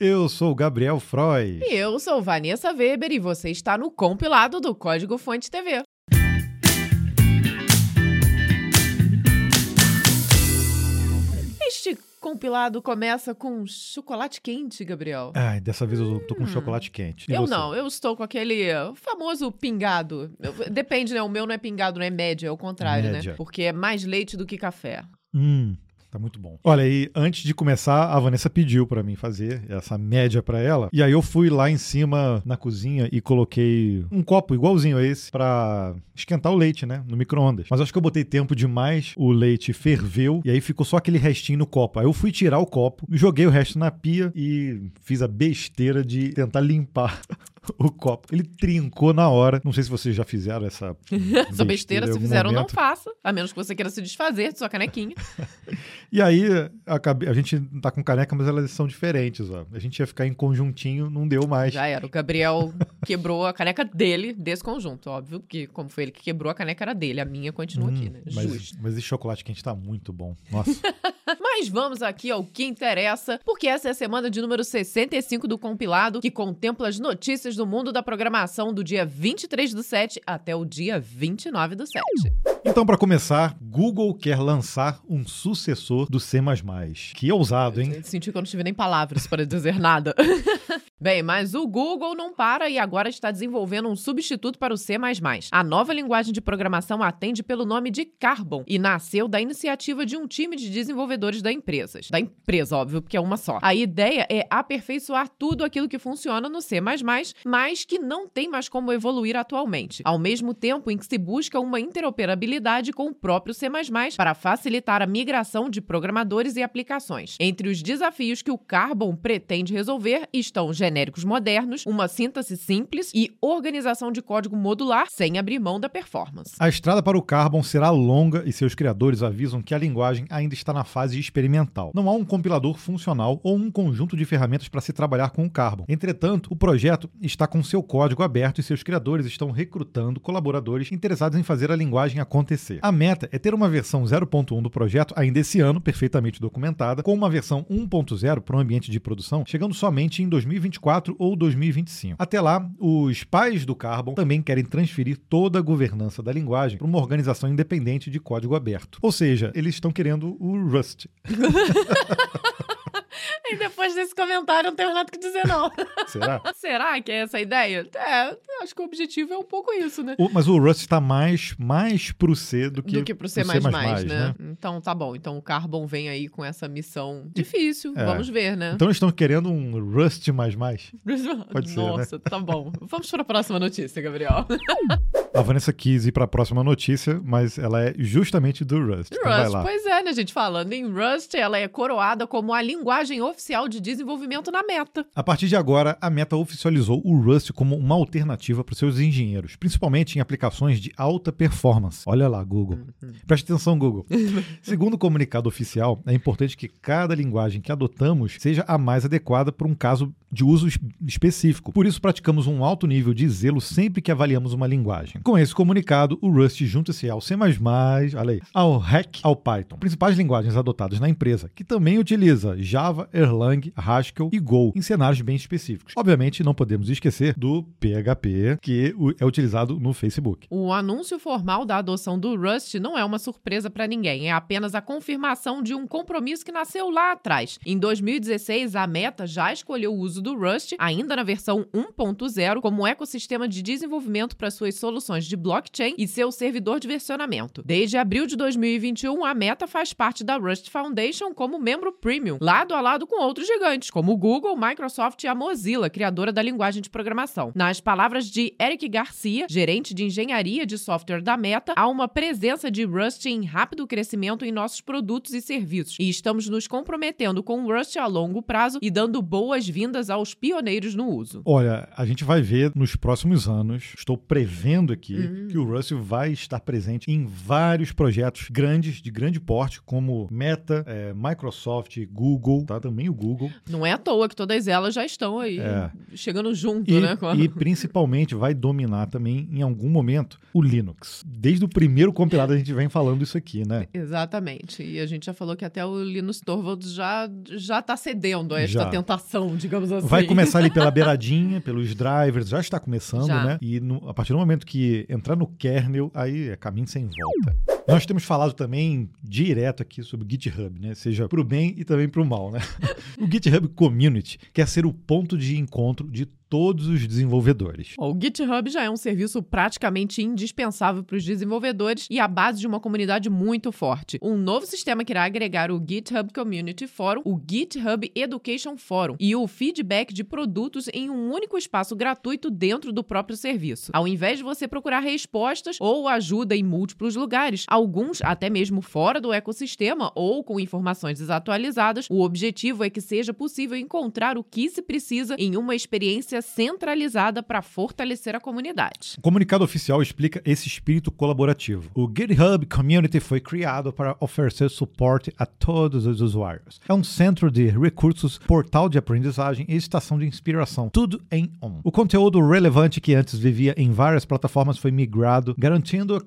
Eu sou o Gabriel Froy. E eu sou Vanessa Weber e você está no compilado do Código Fonte TV. Este compilado começa com chocolate quente, Gabriel. Ai, dessa vez eu tô com chocolate quente. E eu você? não, eu estou com aquele famoso pingado. Depende, né? O meu não é pingado, não é médio, é o contrário, Média. né? Porque é mais leite do que café. Hum, tá muito bom. Olha aí, antes de começar, a Vanessa pediu pra mim fazer essa média pra ela. E aí eu fui lá em cima na cozinha e coloquei um copo igualzinho a esse pra esquentar o leite, né, no micro-ondas. Mas acho que eu botei tempo demais, o leite ferveu e aí ficou só aquele restinho no copo. Aí eu fui tirar o copo, joguei o resto na pia e fiz a besteira de tentar limpar o copo. Ele trincou na hora. Não sei se vocês já fizeram essa Essa besteira, se fizeram, não momento. faça. A menos que você queira se desfazer de sua canequinha. E aí, a, a gente tá com caneca, mas elas são diferentes, ó. A gente ia ficar em conjuntinho, não deu mais. Já era. O Gabriel quebrou a caneca dele, desse conjunto. Óbvio que, como foi ele que quebrou, a caneca era dele. A minha continua Hum, aqui, né? mas, Justo. mas esse chocolate quente tá muito bom. Nossa. Mas vamos aqui ao que interessa, porque essa é a semana de número 65 do compilado, que contempla as notícias do mundo da programação do dia 23 do 7 até o dia 29 do 7. então, pra começar, Google quer lançar um sucessor do C++. Que ousado, hein? Eu Senti que eu não tive nem palavras para dizer nada. Bem, mas o Google não para e agora está desenvolvendo um substituto para o C++. A nova linguagem de programação atende pelo nome de Carbon e nasceu da iniciativa de um time de desenvolvedores da empresa. Da empresa, óbvio, porque é uma só. A ideia é aperfeiçoar tudo aquilo que funciona no C++, mas que não tem mais como evoluir atualmente. Ao mesmo tempo em que se busca uma interoperabilidade com o próprio C++ para facilitar a migração de programadores e aplicações. Entre os desafios que o Carbon pretende resolver estão genéricos modernos, uma síntese simples e organização de código modular sem abrir mão da performance. A estrada para o Carbon será longa e seus criadores avisam que a linguagem ainda está na fase experimental. Não há um compilador funcional ou um conjunto de ferramentas para se trabalhar com o Carbon. Entretanto, o projeto está com seu código aberto e seus criadores estão recrutando colaboradores interessados em fazer a linguagem acontecer. A meta é ter uma versão 0.1 do projeto ainda esse ano, perfeitamente documentada, com uma versão 1.0 para o ambiente de produção, chegando somente em 2024 ou 2025. Até lá, os pais do Carbon também querem transferir toda a governança da linguagem para uma organização independente de código aberto. Ou seja, eles estão querendo o Rust. E depois desse comentário não tenho nada que dizer, não. Será? Será que é essa a ideia? É, acho que o objetivo é um pouco isso, né? O- mas o Rust está mais, mais pro C do que, do que pro C++, né? Então tá bom. Então o Carbon vem aí com essa missão difícil. É. Vamos ver, né? Então eles estão querendo um Rust mais mais. Pode ser, né? Nossa, tá bom. Vamos para a próxima notícia, Gabriel. A Vanessa quis ir para a próxima notícia, mas ela é justamente do Rust. Então vai Rust, lá. pois é, né, gente? Falando em Rust, ela é coroada como a linguagem oficial de desenvolvimento na Meta. A partir de agora, a Meta oficializou o Rust como uma alternativa para os seus engenheiros, principalmente em aplicações de alta performance. Olha lá, Google. Uhum. Preste atenção, Google. Segundo o comunicado oficial, é importante que cada linguagem que adotamos seja a mais adequada para um caso de uso es- específico. Por isso, praticamos um alto nível de zelo sempre que avaliamos uma linguagem. Com esse comunicado, o Rust junta-se ao C++, olha aí, ao REC, ao Python, principais linguagens adotadas na empresa, que também utiliza Java, Erlang, Haskell e Go em cenários bem específicos. Obviamente, não podemos esquecer do PHP, que é utilizado no Facebook. O anúncio formal da adoção do Rust não é uma surpresa para ninguém, é apenas a confirmação de um compromisso que nasceu lá atrás. Em 2016, a Meta já escolheu o uso do Rust, ainda na versão 1.0, como ecossistema de desenvolvimento para suas soluções de blockchain e seu servidor de versionamento. Desde abril de 2021, a Meta faz parte da Rust Foundation como membro premium, lado a lado com outros gigantes, como o Google, Microsoft e a Mozilla, criadora da linguagem de programação. Nas palavras de Eric Garcia, gerente de engenharia de software da Meta, há uma presença de Rust em rápido crescimento em nossos produtos e serviços, e estamos nos comprometendo com o Rust a longo prazo e dando boas-vindas aos pioneiros no uso. Olha, a gente vai ver nos próximos anos, estou prevendo aqui que o Russell vai estar presente em vários projetos grandes, de grande porte, como Meta, é, Microsoft, Google, tá? Também o Google. Não é à toa que todas elas já estão aí, É. chegando junto, E, né? com e principalmente vai dominar também, em algum momento, o Linux. Desde o primeiro compilado a gente vem falando isso aqui, né? Exatamente. E a gente já falou que até o Linus Torvalds já, já tá cedendo a esta Já. tentação, digamos assim. Vai começar ali pela beiradinha, pelos drivers, já está começando, Já. né? E no- a partir do momento que entrar no kernel, aí é caminho sem volta. Nós temos falado também direto aqui sobre o GitHub, né? Seja pro bem e também pro mal, né? O GitHub Community quer ser o ponto de encontro de todos os desenvolvedores. O GitHub já é um serviço praticamente indispensável para os desenvolvedores e a base de uma comunidade muito forte. Um novo sistema que irá agregar o GitHub Community Forum, o GitHub Education Forum e o feedback de produtos em um único espaço gratuito dentro do próprio serviço. Ao invés de você procurar respostas ou ajuda em múltiplos lugares, alguns até mesmo fora do ecossistema ou com informações desatualizadas, o objetivo é que seja possível encontrar o que se precisa em uma experiência centralizada para fortalecer a comunidade. O comunicado oficial explica esse espírito colaborativo. O GitHub Community foi criado para oferecer suporte a todos os usuários. É um centro de recursos, portal de aprendizagem e estação de inspiração, tudo em um. O conteúdo relevante que antes vivia em várias plataformas foi migrado, garantindo a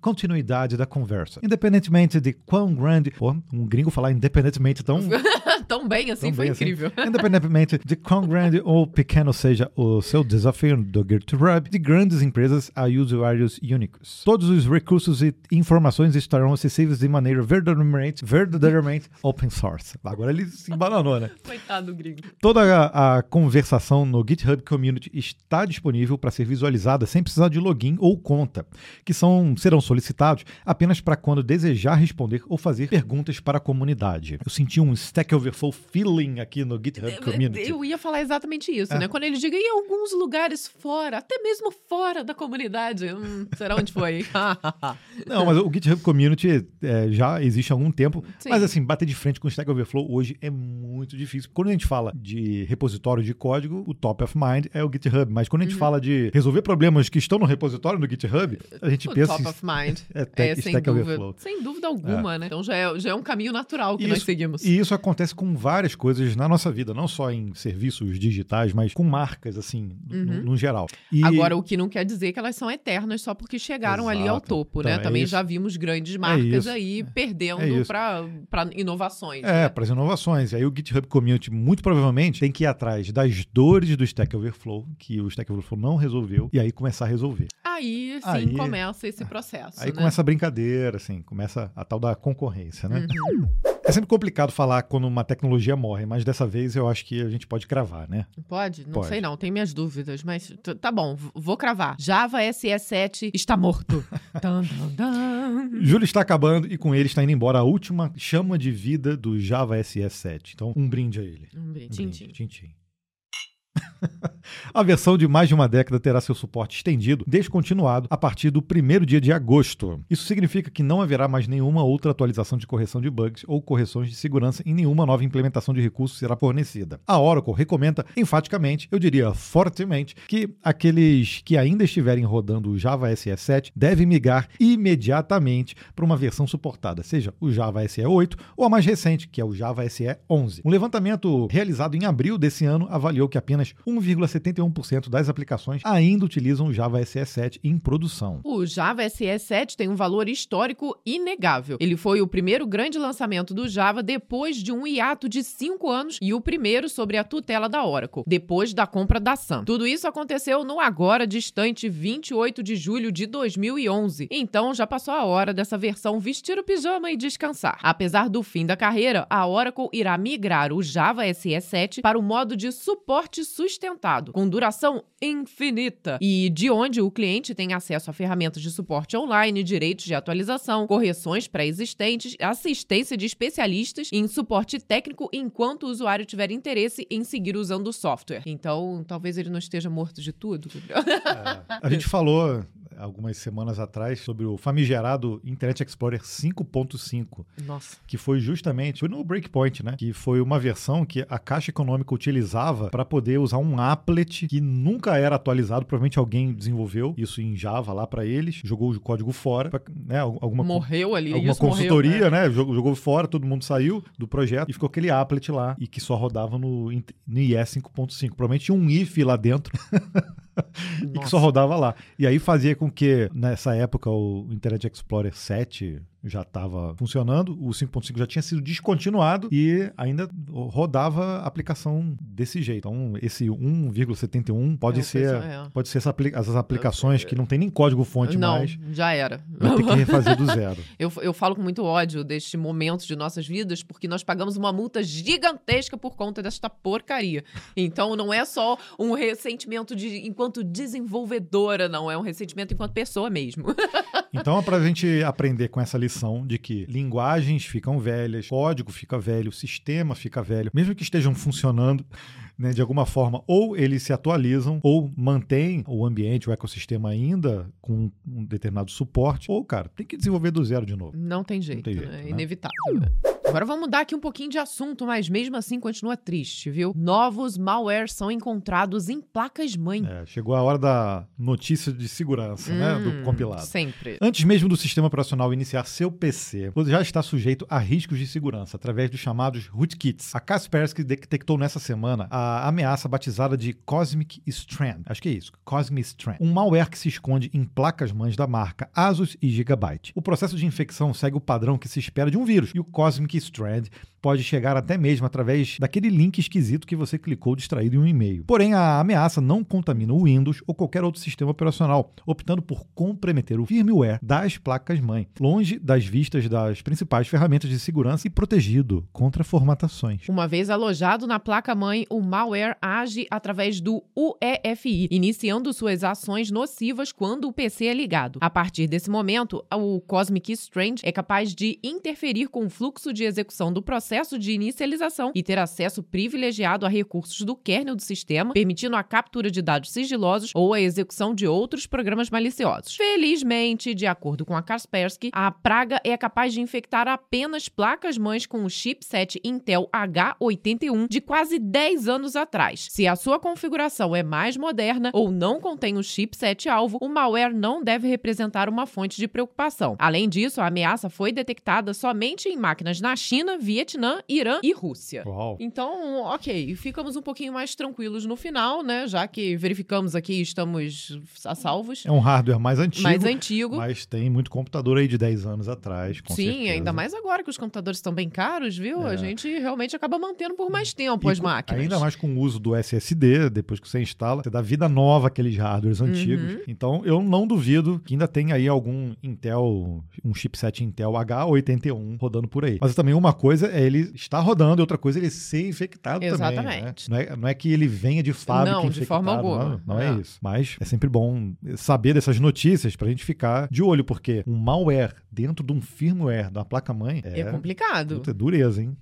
continuidade da conversa. Independentemente de quão grande, pô, um gringo falar independentemente tão Tão bem assim, Tão foi bem assim. incrível. Independentemente de quão grande ou pequeno seja o seu desafio do GitHub, de grandes empresas a usuários únicos. Todos os recursos e informações estarão acessíveis de maneira verdadeiramente, verdadeiramente open source. Agora ele se embananou, né? Coitado do gringo. Toda a, a conversação no GitHub Community está disponível para ser visualizada sem precisar de login ou conta, que são, serão solicitados apenas para quando desejar responder ou fazer perguntas para a comunidade. Eu senti um Stack Overflow feeling aqui no GitHub Community. Eu ia falar exatamente isso, É. né? Quando ele diga em alguns lugares fora, até mesmo fora da comunidade. Hum, será onde foi? Não, mas o GitHub Community é, já existe há algum tempo. Sim. Mas assim, bater de frente com o Stack Overflow hoje é muito difícil. Quando a gente fala de repositório de código, o top of mind é o GitHub. Mas quando a gente Uhum. fala de resolver problemas que estão no repositório do GitHub, a gente o pensa top em of mind. é, tech- É, sem Stack dúvida, Overflow. sem dúvida alguma, né? Então já é, já é um caminho natural que nós Isso- seguimos. E isso acontece com várias coisas na nossa vida, não só em serviços digitais, mas com marcas, assim, no, no geral. E- Uhum. Agora, o que não quer dizer que elas são eternas só porque chegaram ali ao Exato. topo, Então, né? é Também isso. já vimos grandes marcas isso. aí É perdendo isso. para inovações. É, né? para as inovações. E aí o GitHub Community, muito provavelmente, tem que ir atrás das dores do Stack Overflow, que o Stack Overflow não resolveu, e aí começar a resolver. Aí sim Aí- começa esse processo. Aí né? começa a brincadeira, assim, começa a tal da concorrência, né? Uhum. É sempre complicado falar quando uma tecnologia morre, mas dessa vez eu acho que a gente pode cravar, né? Pode? Não Pode. sei não, tem minhas dúvidas, mas tá bom, vou cravar. Java SE7 está morto. Tan, tan. Júlio está acabando e com ele está indo embora a última chama de vida do Java SE7. Então, um brinde a ele. Um beijo, Um tchim, brinde, tchim. tchim, tchim. A versão de mais de uma década terá seu suporte estendido, descontinuado, a partir do primeiro dia de agosto. Isso significa que não haverá mais nenhuma outra atualização de correção de bugs ou correções de segurança em nenhuma nova implementação de recursos será fornecida. A Oracle recomenda enfaticamente, eu diria fortemente, que aqueles que ainda estiverem rodando o Java SE 7 devem migrar imediatamente para uma versão suportada, seja o Java SE 8 ou a mais recente, que é o Java SE 11. Um levantamento realizado em abril desse ano avaliou que apenas 1,71% das aplicações ainda utilizam o Java SE 7 em produção. O Java SE7 tem um valor histórico inegável. Ele foi o primeiro grande lançamento do Java depois de um hiato de cinco anos e o primeiro sobre a tutela da Oracle, depois da compra da Sun. Tudo isso aconteceu no agora distante 28 de julho de 2011. Então já passou a hora dessa versão vestir o pijama e descansar. Apesar do fim da carreira, a Oracle irá migrar o Java SE7 para o modo de suporte sustentado, com duração infinita, e de onde o cliente tem acesso a ferramentas de suporte online, direitos de atualização, correções pré-existentes, assistência de especialistas em suporte técnico enquanto o usuário tiver interesse em seguir usando o software. Então, talvez ele não esteja morto de tudo. A gente falou algumas semanas atrás sobre o famigerado Internet Explorer 5.5, Nossa. que foi justamente, foi no Breakpoint, né? Que foi uma versão que a Caixa Econômica utilizava para poder usar um applet que nunca era atualizado, provavelmente alguém desenvolveu isso em Java lá para eles, jogou o código fora, pra, né? Alguma Morreu ali. alguma isso morreu, consultoria, né? né? Jogou, fora, todo mundo saiu do projeto e ficou aquele applet lá e que só rodava no, no IE 5.5. Provavelmente tinha um if lá dentro e que só rodava lá. E aí fazia com que, nessa época, o Internet Explorer 7 já estava funcionando, o 5.5 já tinha sido descontinuado e ainda rodava a aplicação desse jeito. Então, esse 1,71 pode É, ser, é. pode ser essa essas aplicações que não tem nem código fonte Não, mais, já era. vai ter que refazer do zero. Eu, eu falo com muito ódio deste momento de nossas vidas, porque nós pagamos uma multa gigantesca por conta desta porcaria. Então não é só um ressentimento de enquanto desenvolvedora, não. É um ressentimento enquanto pessoa mesmo. Então é pra gente aprender com essa lição de que linguagens ficam velhas, código fica velho, sistema fica velho, mesmo que estejam funcionando né, de alguma forma, ou eles se atualizam, ou mantêm o ambiente, o ecossistema ainda com um determinado suporte, ou, cara, tem que desenvolver do zero de novo. Não tem jeito, tem jeito, né? é né? inevitável. Agora vamos mudar aqui um pouquinho de assunto, mas mesmo assim continua triste, viu? Novos malwares são encontrados em placas-mãe. É, chegou a hora da notícia de segurança, né, do Hum, compilado. Sempre. Antes mesmo do sistema operacional iniciar seu PC, você já está sujeito a riscos de segurança através dos chamados rootkits. A Kaspersky detectou nessa semana a ameaça batizada de Cosmic Strand. Acho que é isso, Cosmic Strand. Um malware que se esconde em placas-mães da marca Asus e Gigabyte. O processo de infecção segue o padrão que se espera de um vírus, e o Cosmic Strand pode chegar até mesmo através daquele link esquisito que você clicou distraído em um e-mail. Porém, a ameaça não contamina o Windows ou qualquer outro sistema operacional, optando por comprometer o firmware das placas-mãe, longe das vistas das principais ferramentas de segurança e protegido contra formatações. Uma vez alojado na placa-mãe, o malware age através do UEFI, iniciando suas ações nocivas quando o PC é ligado. A partir desse momento, o Cosmic Strange é capaz de interferir com o fluxo de execução do processo de inicialização e ter acesso privilegiado a recursos do kernel do sistema, permitindo a captura de dados sigilosos ou a execução de outros programas maliciosos. Felizmente, de acordo com a Kaspersky, a praga é capaz de infectar apenas placas-mães com o chipset Intel H81 de quase 10 anos atrás. Se a sua configuração é mais moderna ou não contém o chipset alvo, o malware não deve representar uma fonte de preocupação. Além disso, a ameaça foi detectada somente em máquinas na China, Vietnã, Irã e Rússia. Uau. Então, ok, ficamos um pouquinho mais tranquilos no final, né? Já que verificamos aqui e estamos a salvos. É um hardware mais antigo, mais antigo. mas tem muito computador aí de 10 anos atrás, Sim, certeza. ainda mais agora que os computadores estão bem caros, viu? É. A gente realmente acaba mantendo por mais tempo E as com- máquinas. Ainda mais com o uso do SSD, depois que você instala, você dá vida nova àqueles hardwares Uhum. antigos. Então, eu não duvido que ainda tem aí algum Intel, um chipset Intel H81 rodando por aí. Mas também uma coisa é ele estar rodando e outra coisa é ele ser infectado também. Exatamente. Né? Não, é, não é que ele venha de fábrica Não, de infectado. forma alguma. Não, não é. É. isso. Mas é sempre bom saber dessas notícias pra gente ficar de olho, porque um malware dentro de um firmware da placa-mãe É, é, complicado. É dureza, hein?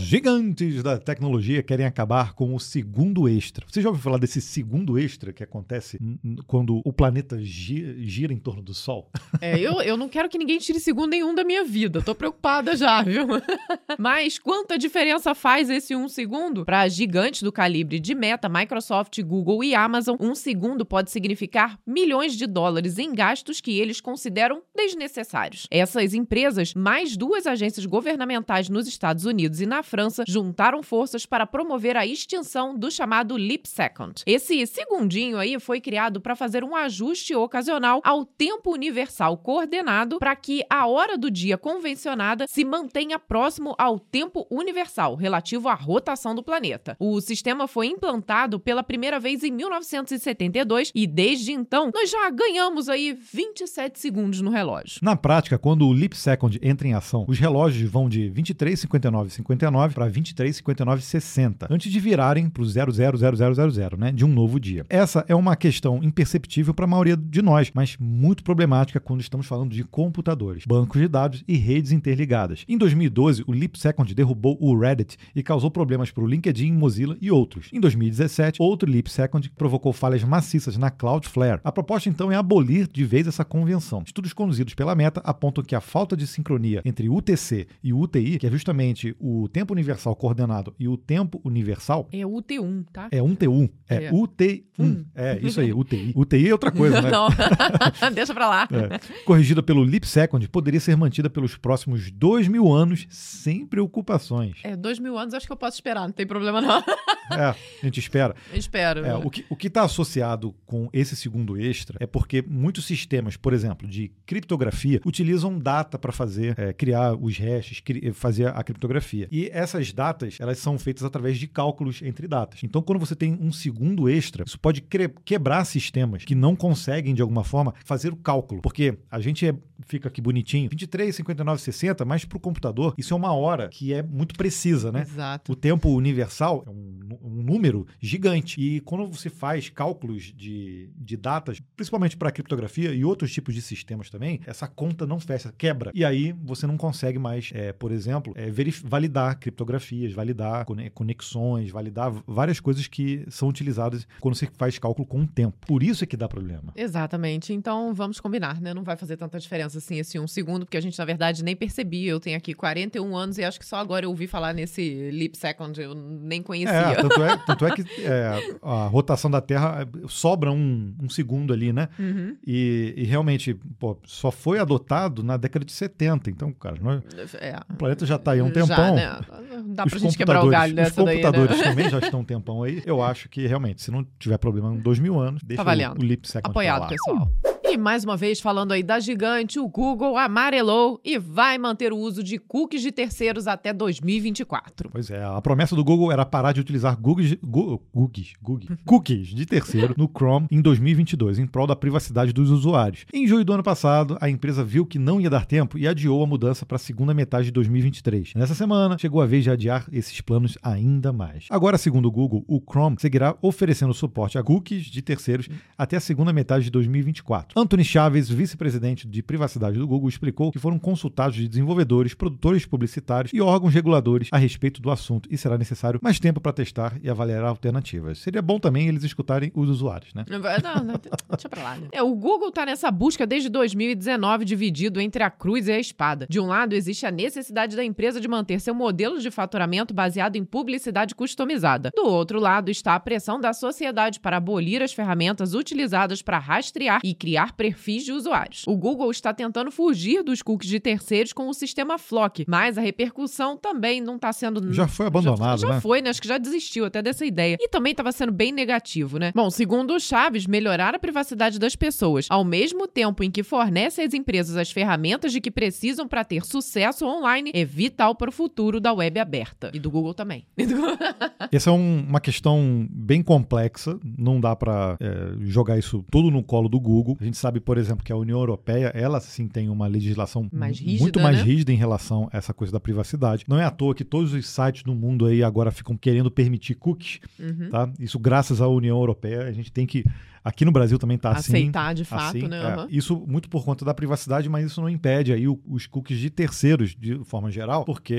Gigantes da tecnologia querem acabar com o segundo extra. Você já ouviu falar desse segundo extra que acontece quando o planeta gira, gira em torno do Sol? É, eu, eu não quero que ninguém tire segundo nenhum da minha vida. Tô preocupada já, viu? Mas quanta diferença faz esse um segundo? Para gigantes do calibre de Meta, Microsoft, Google e Amazon, um segundo pode significar milhões de dólares em gastos que eles consideram desnecessários. Essas empresas, mais duas agências governamentais nos Estados Unidos e na França, juntaram forças para promover a extinção do chamado Leap Second. Esse segundinho aí foi criado para fazer um ajuste ocasional ao tempo universal coordenado para que a hora do dia convencionada se mantenha próximo ao tempo universal relativo à rotação do planeta. O sistema foi implantado pela primeira vez em 1972 e desde então nós já ganhamos aí 27 segundos no relógio. Na prática, quando o Leap Second entra em ação, os relógios vão de 23,59,59 para 23,59,60, antes de virarem para o 000000, né, de um novo dia. Essa é uma questão imperceptível para a maioria de nós, mas muito problemática quando estamos falando de computadores, bancos de dados e redes interligadas. Em 2012, o LeapSecond derrubou o Reddit e causou problemas para o LinkedIn, Mozilla e outros. Em 2017, outro LeapSecond provocou falhas maciças na Cloudflare. A proposta então é abolir de vez essa convenção. Estudos conduzidos pela Meta apontam que a falta de sincronia entre UTC e UTI, que é justamente o tempo universal coordenado e o tempo universal, É o UT1, tá? é um T1, é, É. UT1. Hum. É isso aí, UTI. UTI é outra coisa, né? Não, deixa pra lá. É. Corrigida pelo LeapSecond, poderia ser mantida pelos próximos dois mil anos sem preocupações. É, dois mil anos acho que eu posso esperar, não tem problema não. É, a gente espera. Eu espero. É, o que o está associado com esse segundo extra é porque muitos sistemas, por exemplo, de criptografia, utilizam data para fazer, é, criar os hashes, cri- fazer a criptografia. E essas datas, elas são feitas através de cálculos entre datas. Então, quando você tem um segundo extra, isso pode quebrar sistemas que não conseguem, de alguma forma, fazer o cálculo. Porque a gente é- fica aqui bonitinho, 23, 59, 60, mas para o computador, isso é uma hora que é muito precisa, né? Exato. O tempo universal é um, um número gigante. E quando você faz cálculos de, de datas, principalmente para criptografia e outros tipos de sistemas também, essa conta não fecha, quebra. E aí você não consegue mais, é, por exemplo, é, validar criptografias, validar cone- conexões, validar várias coisas que são utilizadas quando você faz cálculo com o tempo. Por isso é que dá problema. Exatamente. Então vamos combinar, né? Não vai fazer tanta diferença assim esse um segundo, porque a gente, na verdade, nem percebia. Eu tenho aqui 41 anos e acho que só agora eu ouvi falar nesse Leap Second, eu nem É, conhecia. tanto é, tanto é que é, a rotação da Terra é, sobra um, um segundo ali, né? Uhum. E, e realmente, pô, só foi adotado na década de 70. Então, cara, nós- É. o planeta já está aí há um Já, tempão. né? Dá Os pra gente quebrar o galho computadores- dessa Os daí, né? computadores também já estão um tempão aí. Eu acho que realmente, se não tiver problema em dois mil anos, deixa Tá o, o Leap Second Apoiado, pessoal. E mais uma vez, falando aí da gigante, o Google amarelou e vai manter o uso de cookies de terceiros até 2024. Pois é, a promessa do Google era parar de utilizar cookies, gu- cookies, cookies, cookies de terceiro no Chrome em 2022, em prol da privacidade dos usuários. Em julho do ano passado, a empresa viu que não ia dar tempo e adiou a mudança para a segunda metade de 2023. Nessa semana, chegou a vez de adiar esses planos ainda mais. Agora, segundo o Google, o Chrome seguirá oferecendo suporte a cookies de terceiros até a segunda metade de 2024. Anthony Chaves, vice-presidente de privacidade do Google, explicou que foram consultados de desenvolvedores, produtores publicitários e órgãos reguladores a respeito do assunto e será necessário mais tempo para testar e avaliar alternativas. Seria bom também eles escutarem os usuários, né? Não, não, deixa pra lá. né? É, o Google tá nessa busca desde 2019, dividido entre a cruz e a espada. De um lado, existe a necessidade da empresa de manter seu modelo de faturamento baseado em publicidade customizada. Do outro lado, está a pressão da sociedade para abolir as ferramentas utilizadas para rastrear e criar perfis de usuários. O Google está tentando fugir dos cookies de terceiros com o sistema Flock, mas a repercussão também não está sendo Já foi abandonado, já, já né? foi, né? Acho que já desistiu até dessa ideia. E também estava sendo bem negativo, né? Bom, segundo o Chaves, melhorar a privacidade das pessoas, ao mesmo tempo em que fornece às empresas as ferramentas de que precisam para ter sucesso online, é vital para o futuro da web aberta. E do Google também. Essa é um- uma questão bem complexa, não dá para jogar isso tudo no colo do Google. A gente sabe, por exemplo, que a União Europeia, ela sim tem uma legislação Mais rígida, muito mais né? rígida em relação a essa coisa da privacidade. Não é à toa que todos os sites do mundo aí agora ficam querendo permitir cookies, Uhum. tá? Isso graças à União Europeia. A gente tem que aqui no Brasil também tá assim. Aceitar de fato, assim, né? é. Isso muito por conta da privacidade, mas isso não impede aí os cookies de terceiros, de forma geral, porque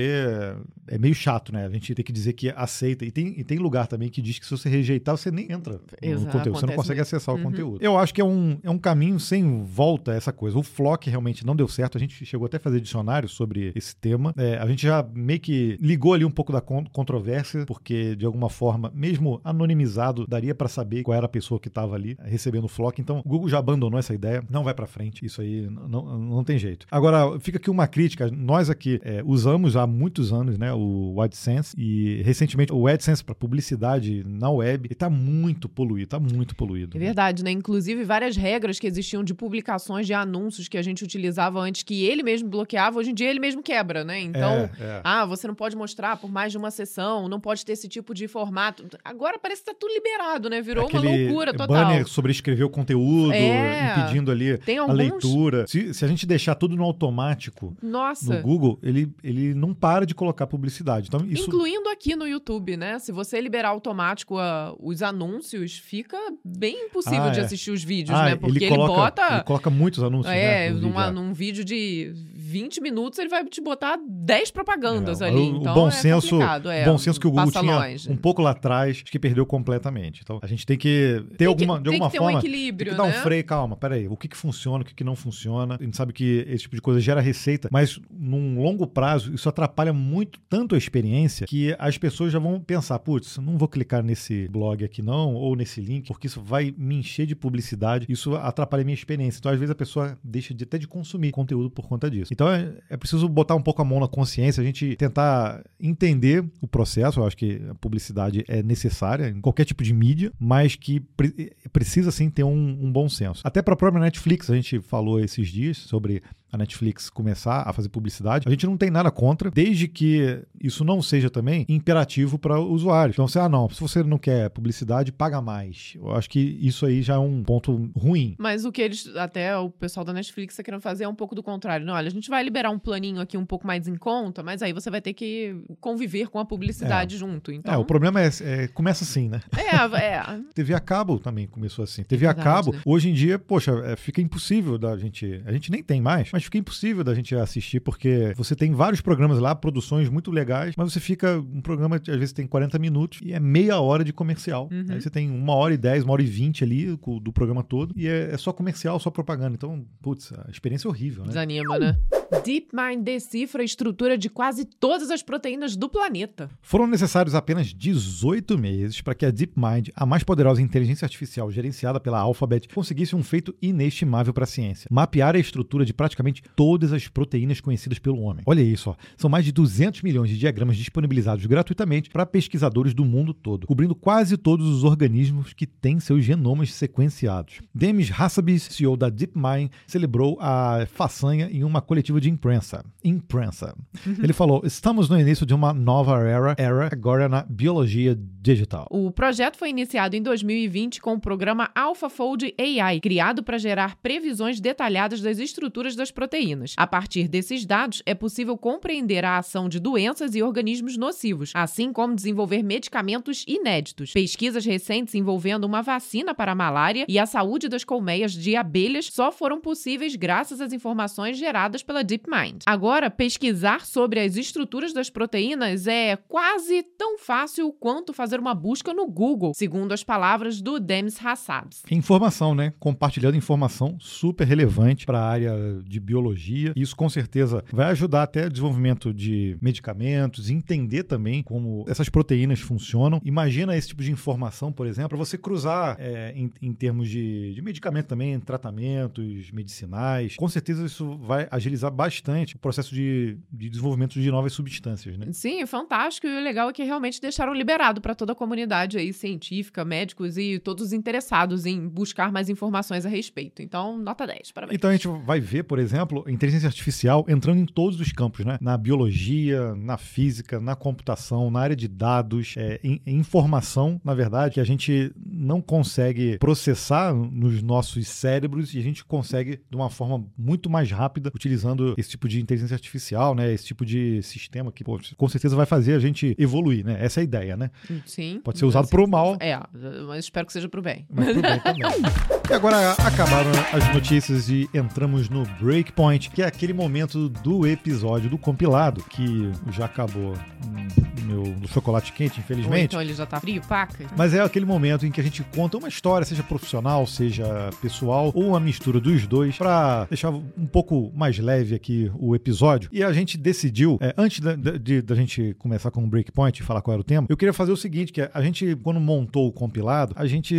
é meio chato, né? A gente tem que dizer que aceita. E tem, e tem lugar também que diz que se você rejeitar, você nem entra no Exato, conteúdo. Você não consegue mesmo. acessar o Uhum. conteúdo. Eu acho que é um, é um caminho sem volta essa coisa. O Flock realmente não deu certo. A gente chegou até a fazer dicionário sobre esse tema. É, a gente já meio que ligou ali um pouco da con- controvérsia, porque de alguma forma, mesmo anonimizado, daria para saber qual era a pessoa que estava ali recebendo o Flock. Então, o Google já abandonou essa ideia, não vai para frente. Isso aí não, não tem jeito. Agora, fica aqui uma crítica. Nós aqui é, usamos há muitos anos né, o AdSense e recentemente o AdSense para publicidade na web está muito poluído, está muito poluído. É verdade, né? Inclusive, várias regras que existiam de publicações de anúncios que a gente utilizava antes, que ele mesmo bloqueava, hoje em dia ele mesmo quebra, né? Então, É, é. ah, você não pode mostrar por mais de uma sessão, não pode ter esse tipo de formato. Agora parece que tá tudo liberado, né? Virou uma Aquele loucura total. banner sobrescrever o conteúdo, É. impedindo ali Tem a alguns. leitura. Se, se a gente deixar tudo no automático Nossa. no Google, ele, ele não para de colocar publicidade. Então, isso Incluindo aqui no YouTube, né? Se você liberar automático ah, os anúncios, fica bem impossível Ah, de é. assistir os vídeos, Ah, né? Porque ele, coloca, bota. ele coloca muitos anúncios, É, né? no numa- vídeo, é. num vídeo de 20 minutos ele vai te botar 10 propagandas É, ali. o, o então bom é senso, é, bom senso que o Google tinha longe. um pouco lá atrás, acho que perdeu completamente. Então a gente tem que ter Tem alguma, que, de tem alguma que ter forma um tem equilíbrio, que dar um né? freio, calma, peraí, o que, que funciona, o que, que não funciona. A gente sabe que esse tipo de coisa gera receita, mas num longo prazo isso atrapalha muito tanto a experiência que as pessoas já vão pensar, putz, não vou clicar nesse blog aqui não, ou nesse link, porque isso vai me encher de publicidade, isso atrapalha a minha experiência. Então às vezes a pessoa deixa de, até de consumir conteúdo por conta disso. Então é, é preciso botar um pouco a mão na consciência, a gente tentar entender o processo, eu acho que a publicidade é necessária em qualquer tipo de mídia, mas que pre- precisa sim ter um, um bom senso. Até para a própria Netflix, a gente falou esses dias sobre a Netflix começar a fazer publicidade. A gente não tem nada contra, desde que isso não seja também imperativo para o usuário. Então, você, ah, não, se você não quer publicidade, paga mais. Eu acho que isso aí já é um ponto ruim. Mas o que eles, até o pessoal da Netflix está querendo fazer é um pouco do contrário. Não, olha, a gente vai liberar um planinho aqui um pouco mais em conta, mas aí você vai ter que conviver com a publicidade junto. Então, É, o problema é, é- começa assim, né? é, é. TV a cabo também começou assim. TV a Verdade, cabo, né? hoje em dia, poxa, é, fica impossível da gente. A gente nem tem mais, mas fica impossível da gente assistir, porque você tem vários programas lá, produções muito legais, mas você fica. Um programa, às vezes, tem 40 minutos e é meia hora de comercial. Uhum. Aí você tem uma hora e 10, uma hora e 20 ali do programa todo, e é, é só comercial, só propaganda. Então, putz, a experiência é horrível, né? Desanima, né? DeepMind decifra a estrutura de quase todas as proteínas do planeta. Foram necessários apenas 18 meses para que a DeepMind, a mais poderosa inteligência artificial gerenciada pela Alphabet, conseguisse um feito inestimável para a ciência: mapear a estrutura de praticamente todas as proteínas conhecidas pelo homem. Olha isso, ó. são mais de 200 milhões de diagramas disponibilizados gratuitamente para pesquisadores do mundo todo, cobrindo quase todos os organismos que têm seus genomas sequenciados. Demis Hassabis, CEO da DeepMind, celebrou a façanha em uma coletiva de imprensa. Imprensa. Ele falou: "Estamos no início de uma nova era, era agora na biologia digital." O projeto foi iniciado em 2020 com o programa AlphaFold AI, criado para gerar previsões detalhadas das estruturas das proteínas. A partir desses dados, é possível compreender a ação de doenças e organismos nocivos, assim como desenvolver medicamentos inéditos. Pesquisas recentes envolvendo uma vacina para a malária e a saúde das colmeias de abelhas só foram possíveis graças às informações geradas pela DeepMind. Agora, pesquisar sobre as estruturas das proteínas é quase tão fácil quanto fazer uma busca no Google, segundo as palavras do Demis Hassabis. Informação, né? Compartilhando informação super relevante para a área de biologia. Isso com certeza vai ajudar até o desenvolvimento de medicamentos, entender também como essas proteínas funcionam. Imagina esse tipo de informação, por exemplo, para você cruzar é, em, em termos de, de medicamento também, tratamentos medicinais. Com certeza isso vai agilizar bastante o processo de, de desenvolvimento de novas substâncias, né? Sim, fantástico. E o legal é que realmente deixaram liberado para toda a comunidade aí, científica, médicos e todos interessados em buscar mais informações a respeito. Então, nota 10, parabéns. Então a gente vai ver, por exemplo, a inteligência artificial entrando em todos os campos, né? Na biologia, na física, na computação, na área de dados, é, em, em informação, na verdade, que a gente não consegue processar nos nossos cérebros e a gente consegue de uma forma muito mais rápida utilizando esse tipo de inteligência artificial, né? Esse tipo de sistema que, pô, com certeza vai fazer a gente evoluir, né? Essa é a ideia, né? Sim. Pode ser usado pro mal. É, mas espero que seja pro bem. Mas tudo bem também. E agora acabaram as notícias e entramos no Breakpoint, que é aquele momento do episódio do compilado, que já acabou hum, meu chocolate quente, Ou infelizmente. então ele já tá frio, paca. Mas é aquele momento em que a gente conta uma história, seja profissional, seja pessoal, ou uma mistura dos dois, pra deixar um pouco mais leve aqui o episódio. E a gente decidiu, é, antes da, de- da gente começar com o Breakpoint e falar qual era o tema, eu queria fazer o seguinte, que a gente, quando montou o compilado, a gente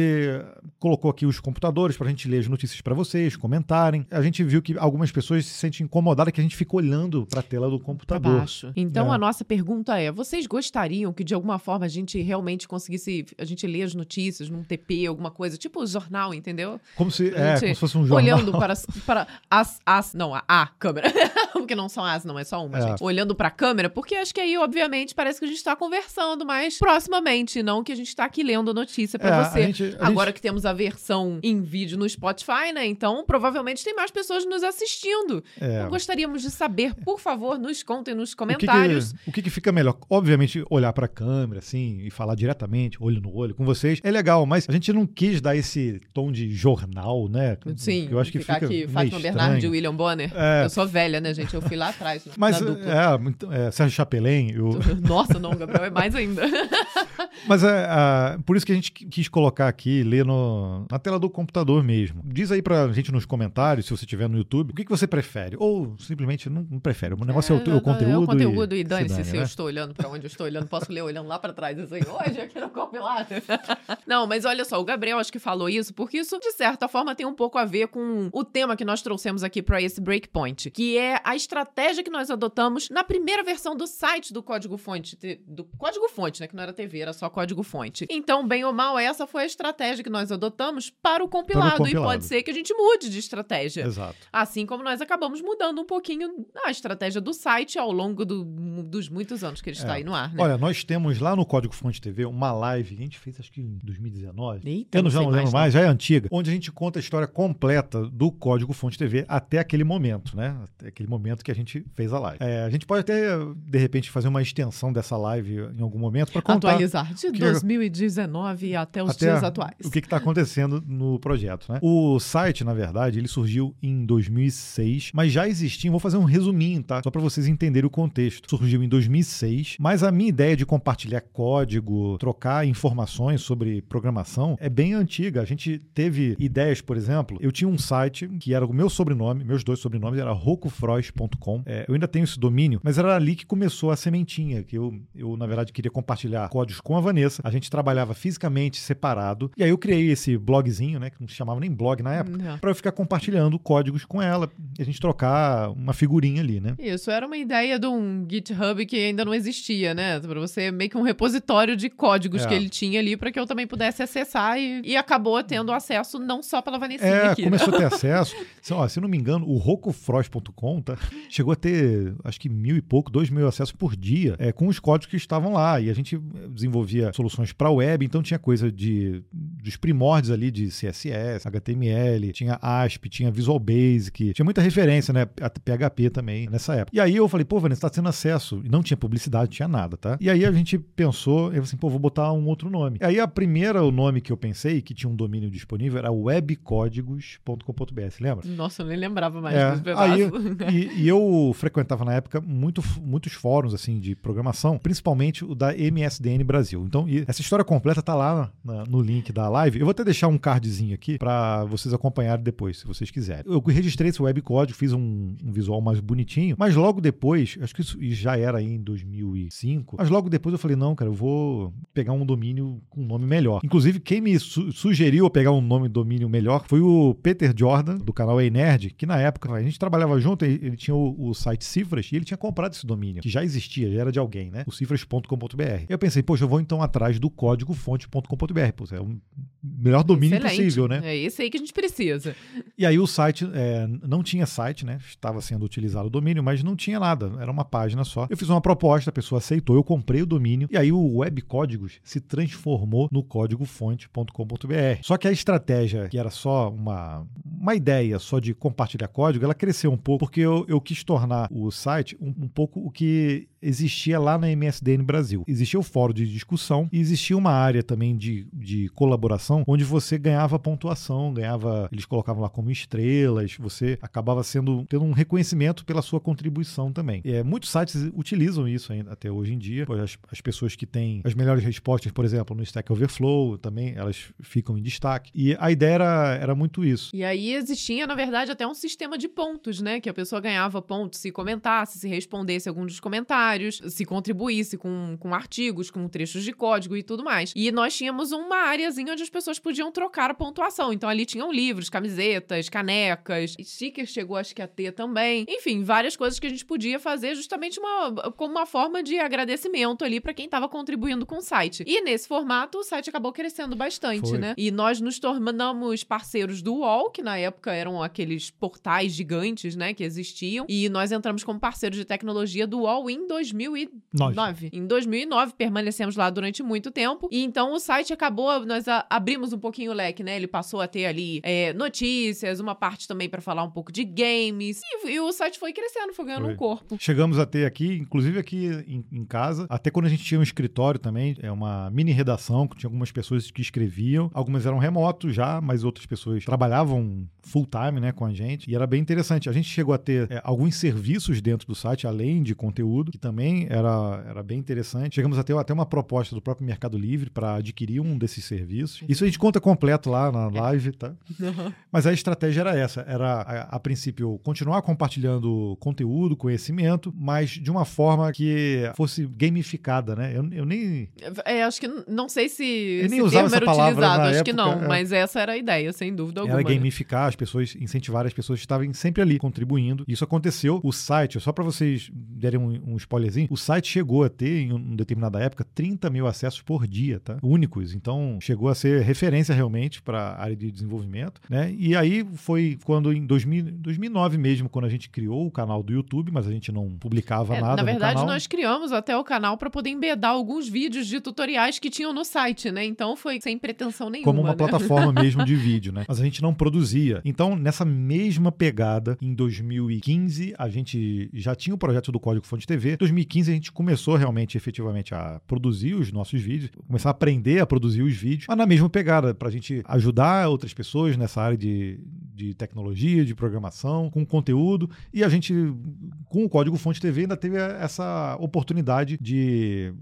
colocou aqui os computadores pra gente ler as notícias pra vocês, comentarem. A gente viu que algumas pessoas se sentem incomodadas que a gente fica olhando pra tela do computador. baixo. Então É. a nossa pergunta é: vocês gostariam que de alguma forma a gente realmente conseguisse a gente ler as notícias num TP, alguma coisa, tipo o jornal, entendeu? Como se, A é, como se fosse um jornal. Olhando para, para as, as. Não, a, a câmera. porque não são as, não, é só uma, É. gente. Olhando pra câmera, porque acho que aí, obviamente, parece que a gente tá conversando mais proximamente, não que a gente tá aqui lendo a notícia pra É, a você. gente- a Agora gente- que temos a versão em vídeo no Spotify, né? Então, provavelmente tem mais pessoas nos assistindo. É. Então, gostaríamos de saber, por favor, nos contem nos comentários. O que, que, o que, que fica melhor? Obviamente, olhar para a câmera, assim, e falar diretamente, olho no olho, com vocês, é legal, mas a gente não quis dar esse tom de jornal, né? Sim, eu acho que fica aqui, Fátima Bernardo e William Bonner. É. Eu sou velha, né, gente? Eu fui lá atrás. Mas, é, é, Sérgio Chapelin. Eu... Nossa, não, Gabriel, é mais ainda. Mas é, é, por isso que a gente quis colocar aqui, ler no, na tela do computador mesmo. Diz aí pra gente nos comentários, se você estiver no YouTube, o que, que você prefere? Ou simplesmente não, não prefere. O negócio é, é o, teu, conteúdo. É o conteúdo e, e dane-se se, dane, eu né? estou olhando para onde eu estou olhando. Posso ler olhando lá para trás assim, hoje aqui no compilado. não, mas olha só, o Gabriel acho que falou isso porque isso, de certa forma, tem um pouco a ver com o tema que nós trouxemos aqui para esse breakpoint, que é a estratégia que nós adotamos na primeira versão do site do código-fonte, do código-fonte, né? Que não era TV, era só código-fonte. Então, bem ou mal, essa foi a estratégia que nós adotamos para o compilado. Para o compilado. E pode ser que a gente mude de estratégia. Exato. Assim como nós acabamos mudando um pouquinho a estratégia do site ao longo do, dos muitos anos que ele está é. aí no ar, né? Olha, nós temos lá no Código Fonte TV uma live que a gente fez acho que em 2019. Eita, eu não, já não lembro mais, mais, já é antiga, onde a gente conta a história completa do Código Fonte TV até aquele momento, né? Até aquele momento que a gente fez a live. É, a gente pode até, de repente, fazer uma extensão dessa live em algum momento para contar. Atualizar de que, 2019 até os até dias atuais. O que está acontecendo no projeto, né? O site, na verdade, ele surgiu em 2006, mas já existia. Vou fazer um resuminho, tá? Só para vocês entenderem o contexto. Surgiu em 2006, mas a minha ideia de compartilhar código, trocar informações sobre programação é bem antiga. A gente teve ideias, por exemplo, eu tinha um site que era o meu sobrenome, meus dois sobrenomes era rocofrois.com. É, eu ainda tenho esse domínio, mas era ali que começou a sementinha, que eu, eu na verdade queria compartilhar códigos com a Vanessa. A gente trabalhava fisicamente separado. E aí eu criei esse blogzinho, né, que não se chamava nem blog na época, para eu ficar compartilhando códigos com ela e a gente trocar uma figurinha ali, né? Isso era uma ideia de um GitHub que ainda não existia, né? Para você meio que um repositório de códigos é. que ele tinha ali para que eu também pudesse acessar e, e acabou tendo acesso não só pela Vanessa é, aqui. começou a ter acesso. se, ó, se não me engano, o rocofrost.com tá, chegou a ter acho que mil e pouco, dois mil acessos por dia é, com os códigos que estavam lá. E a gente desenvolvia soluções para web, então tinha coisa de dos primórdios ali de CSS, HTML, tinha ASP, tinha Visual Basic, tinha muita referência, né? A PHP também nessa época. E aí eu falei, pô, Vanessa, tá tendo acesso. E não tinha publicidade, não tinha nada, tá? E aí a gente pensou, eu falei assim, pô, vou botar um outro nome. E aí a primeira, o nome que eu pensei, que tinha um domínio disponível, era webcódigos.com.br, lembra? Nossa, eu nem lembrava mais é, dos Aí, e, e, eu frequentava na época muito, muitos fóruns, assim, de programação, principalmente o da MSDN Brasil. Então, essa história completa tá lá na, no link da live. Eu vou até deixar um cardzinho aqui para vocês acompanharem depois, se vocês quiserem. Eu registrei esse web código, fiz um, um, visual mais bonitinho, mas logo depois, acho que isso já era aí em 2005, mas logo depois eu falei, não, cara, eu vou pegar um domínio com um nome melhor. Inclusive, quem me su sugeriu pegar um nome domínio melhor foi o Peter Jordan, do canal Ei Nerd, que na época a gente trabalhava junto, ele, tinha o, o, site Cifras e ele tinha comprado esse domínio, que já existia, já era de alguém, né? O cifras.com.br. Eu pensei, poxa, eu vou então atrás do código fonte.com.br. É o melhor domínio Excelente. possível, né? É esse aí que a gente precisa. E aí o site é, não tinha site, né? Estava sendo utilizado o domínio, mas não tinha nada. Era uma página só. Eu fiz uma proposta, a pessoa aceitou, eu comprei o domínio e aí o web códigos se transformou no código fonte.com.br. Só que a estratégia, que era só uma, uma ideia só de compartilhar código, ela cresceu um pouco porque eu, eu quis tornar o site um, um pouco o que existia lá na MSDN Brasil. Existia o fórum de discussão e existia uma área também de, de colaboração onde você ganhava pontuação, ganhava, eles colocavam lá como estrelas, você acabava sendo tendo um reconhecimento pela sua contribuição também. É, muitos sites utilizam isso ainda até hoje em dia. As, as pessoas que têm as melhores respostas, por exemplo, no Stack Overflow, também elas ficam em destaque. E a ideia era, era muito isso. E aí existia, na verdade, até um sistema de pontos, né? Que a pessoa ganhava pontos se comentasse, se respondesse algum dos comentários comentários, se contribuísse com, com artigos, com trechos de código e tudo mais. E nós tínhamos uma áreazinha onde as pessoas podiam trocar a pontuação. Então ali tinham livros, camisetas, canecas, stickers chegou acho que a ter também. Enfim, várias coisas que a gente podia fazer justamente uma, como uma forma de agradecimento ali para quem estava contribuindo com o site. E nesse formato o site acabou crescendo bastante, Foi. né? E nós nos tornamos parceiros do UOL, que na época eram aqueles portais gigantes, né, que existiam. E nós entramos como parceiros de tecnologia do UOL em 2000 2009. Em 2009, permanecemos lá durante muito tempo. E então o site acabou, nós abrimos um pouquinho o leque, né? Ele passou a ter ali é, notícias, uma parte também para falar um pouco de games. E, e, o site foi crescendo, foi ganhando foi. um corpo. Chegamos a ter aqui, inclusive aqui em, em, casa, até quando a gente tinha um escritório também, é uma mini redação, que tinha algumas pessoas que escreviam. Algumas eram remotos já, mas outras pessoas trabalhavam full time, né, com a gente. E era bem interessante. A gente chegou a ter é, alguns serviços dentro do site, além de conteúdo, que também era, era bem interessante. Chegamos a ter até uma proposta do próprio Mercado Livre para adquirir um desses serviços. Isso a gente conta completo lá na live, tá? Uhum. Mas a estratégia era essa: era, a, a, princípio, continuar compartilhando conteúdo, conhecimento, mas de uma forma que fosse gamificada, né? Eu, eu nem. É, acho que não sei se eu nem usava essa palavra utilizado, acho época, que não, é... mas essa era a ideia, sem dúvida alguma. Era né? gamificar as pessoas, incentivar as pessoas que estavam sempre ali contribuindo. Isso aconteceu. O site, só para vocês derem um, um spoilerzinho, o site chegou a ter, em uma determinada época, 30 mil acessos por dia, tá? Únicos. Então, chegou a ser referência realmente para a área de desenvolvimento, né? E aí foi quando em 2000, 2009 mesmo, quando a gente criou o canal do YouTube, mas a gente não publicava é, nada. Na verdade, nós criamos até o canal para poder embedar alguns vídeos de tutoriais que tinham no site, né? Então foi sem pretensão nenhuma. Como uma né? plataforma mesmo de vídeo, né? Mas a gente não produzia. Então, nessa mesma pegada, em 2015, a gente já tinha o projeto do Código Fonte TV. Em 2015, a gente começou realmente, efetivamente, a produzir os nossos vídeos, começar a aprender a produzir os vídeos, mas na mesma pegada, para a gente ajudar outras pessoas nessa área de, de tecnologia, de programação, com conteúdo. E a gente, com o Código Fonte TV, ainda teve essa oportunidade de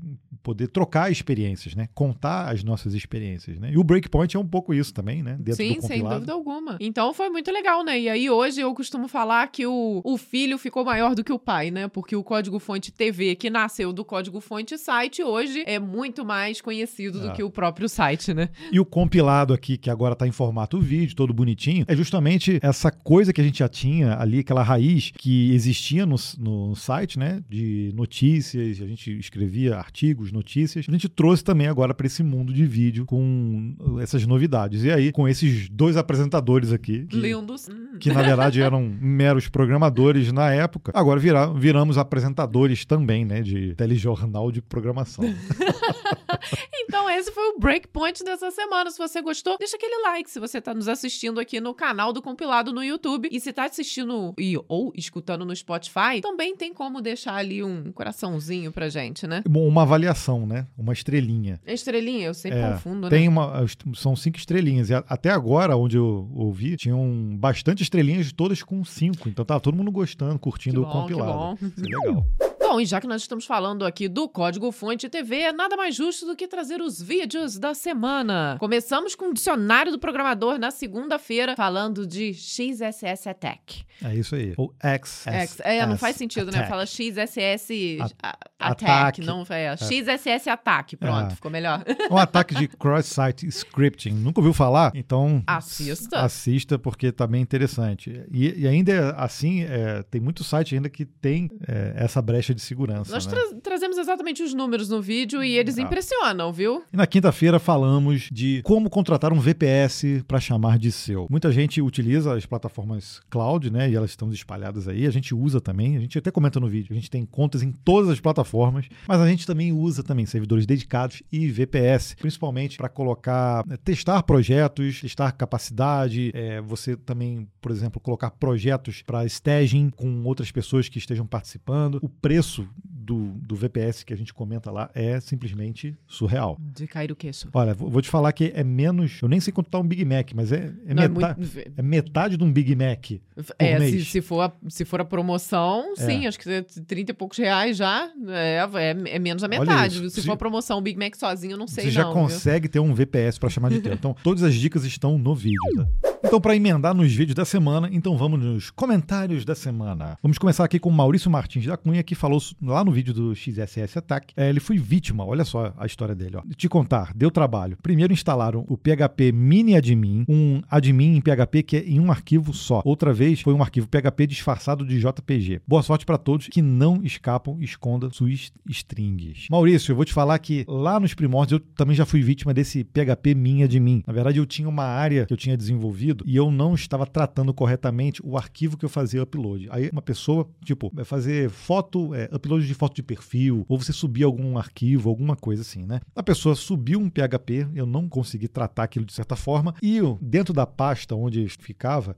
poder trocar experiências, né? Contar as nossas experiências, né? E o Breakpoint é um pouco isso também, né? Dentro Sim, sem dúvida alguma. Então foi muito legal, né? E aí hoje eu costumo falar que o, o filho ficou maior do que o pai, né? Porque o Código Fonte TV, que nasceu do Código Fonte site, hoje é muito mais conhecido do que o próprio site, né? E o compilado aqui, que agora está em formato vídeo, todo bonitinho, é justamente essa coisa que a gente já tinha ali, aquela raiz que existia no, no site, né? De notícias, a gente escrevia artigos, notícias. A gente trouxe também agora para esse mundo de vídeo com essas novidades. E aí, com esses dois apresentadores aqui. Que, Lindos. Que na verdade eram meros programadores na época, agora vira, viramos apresentadores também, né? De telejornal de programação. então, esse foi o breakpoint dessa semana. Se você gostou, deixa aquele like se você está nos assistindo aqui no canal do Compilado no YouTube. E se está assistindo e, ou escutando no Spotify, também tem como deixar ali um coraçãozinho pra gente, né? Bom, uma avaliação, né? Uma estrelinha. Estrelinha, eu sempre é, confundo, tem né? Uma, são cinco estrelinhas. E até agora, onde eu ouvi, tinham bastante estrelinhas, todas com cinco. Então tava todo mundo gostando, curtindo bom, o compilado. Que bom. Isso é legal. Bom, e já que nós estamos falando aqui do Código Fonte TV, é nada mais justo do que trazer os vídeos da semana. Começamos com o Dicionário do Programador na segunda-feira, falando de XSS Attack. É isso aí. Ou XSS. É, não faz sentido, né? attack. né? Fala XSS a Attack. Attack. Não, é, é. XSS Attack. Pronto, é. ficou melhor. Um ataque de cross-site scripting. Nunca ouviu falar? Então. Assista. Assista, porque tá bem interessante. E, e ainda assim, é, tem muito site ainda que tem é, essa brecha de segurança. Nós né? tra trazemos exatamente os números no vídeo e eles ah. impressionam, viu? E na quinta-feira falamos de como contratar um VPS para chamar de seu. Muita gente utiliza as plataformas cloud, né? E elas estão espalhadas aí. A gente usa também. A gente até comenta no vídeo. A gente tem contas em todas as plataformas, mas a gente também usa também servidores dedicados e VPS, principalmente para colocar, né, testar projetos, testar capacidade. É, você também, por exemplo, colocar projetos para staging com outras pessoas que estejam participando. O preço preço do, do VPS que a gente comenta lá é simplesmente surreal. De cair o queixo. Olha, vou te falar que é menos. Eu nem sei quanto tá um Big Mac, mas é, é, Não, meta, é, muito... é metade de um Big Mac. é, se, se, for a, se for a promoção, é. sim, acho que 30 e poucos reais já é, é, é menos da metade. Se, se, for a promoção, o Big Mac sozinho, eu não sei. Você já consegue viu? ter um VPS para chamar de teu. Então, todas as dicas estão no vídeo, tá? Então, para emendar nos vídeos da semana, então vamos nos comentários da semana. Vamos começar aqui com Maurício Martins da Cunha, que falou lá no vídeo do XSS Attack. É, ele foi vítima, olha só a história dele. Ó. Te contar, deu trabalho. Primeiro instalaram o PHP mini admin, um admin em PHP que é em um arquivo só. Outra vez foi um arquivo PHP disfarçado de JPG. Boa sorte para todos que não escapam, esconda suas strings. Maurício, eu vou te falar que lá nos primórdios eu também já fui vítima desse PHP mini admin. Na verdade, eu tinha uma área que eu tinha desenvolvido e eu não estava tratando corretamente o arquivo que eu fazia upload. Aí uma pessoa, tipo, vai fazer foto, é, upload de foto de perfil, ou você subir algum arquivo, alguma coisa assim, né? A pessoa subiu um PHP, eu não consegui tratar aquilo de certa forma, e eu, dentro da pasta onde ficava,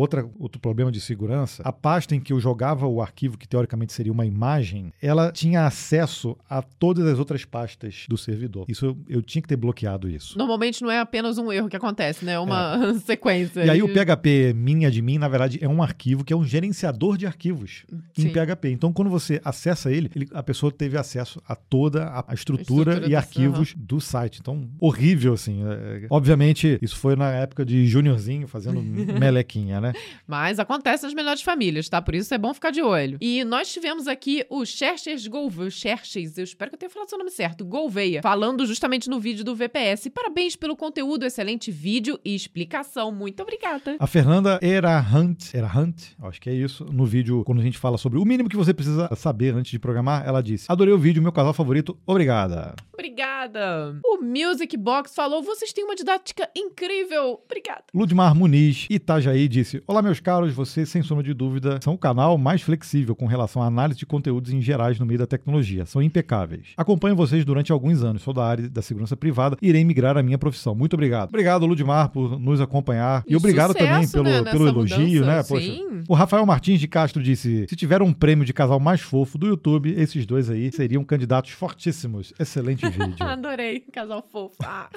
Outra, outro problema de segurança, a pasta em que eu jogava o arquivo, que teoricamente seria uma imagem, ela tinha acesso a todas as outras pastas do servidor. Isso eu, eu tinha que ter bloqueado isso. Normalmente não é apenas um erro que acontece, né? É uma é. sequência. E aí o PHP minha de mim, na verdade, é um arquivo que é um gerenciador de arquivos Sim. em PHP. Então, quando você acessa ele, ele, a pessoa teve acesso a toda a, a estrutura, estrutura, e arquivos uhum. do site. Então, horrível, assim. É, obviamente, isso foi na época de juniorzinho, fazendo melequinha né? Mas acontece nas melhores famílias, tá? Por isso é bom ficar de olho. E nós tivemos aqui o Xerxes Gouveia, Xerxes, eu espero que eu tenha falado seu nome certo, Gouveia, falando justamente no vídeo do VPS. Parabéns pelo conteúdo, excelente vídeo e explicação. Muito obrigada. A Fernanda era Hunt, era Hunt, acho que é isso, no vídeo, quando a gente fala sobre o mínimo que você precisa saber antes de programar, ela disse: Adorei o vídeo, meu casal favorito, obrigada. Obrigada. O Music Box falou: vocês têm uma didática incrível. Obrigada. Ludmar Muniz, Itajaí, disse disse: Olá, meus caros, vocês, sem sombra de dúvida, são o canal mais flexível com relação à análise de conteúdos em gerais no meio da tecnologia. São impecáveis. Acompanho vocês durante alguns anos, sou da área da segurança privada e irei migrar a minha profissão. Muito obrigado. Obrigado, Ludmar, por nos acompanhar. E, e obrigado sucesso, também pelo, né, pelo elogio, mudança. né? Poxa. Sim. O Rafael Martins de Castro disse: se tiver um prêmio de casal mais fofo do YouTube, esses dois aí seriam candidatos fortíssimos. Excelente vídeo. Adorei, casal fofo. Ah.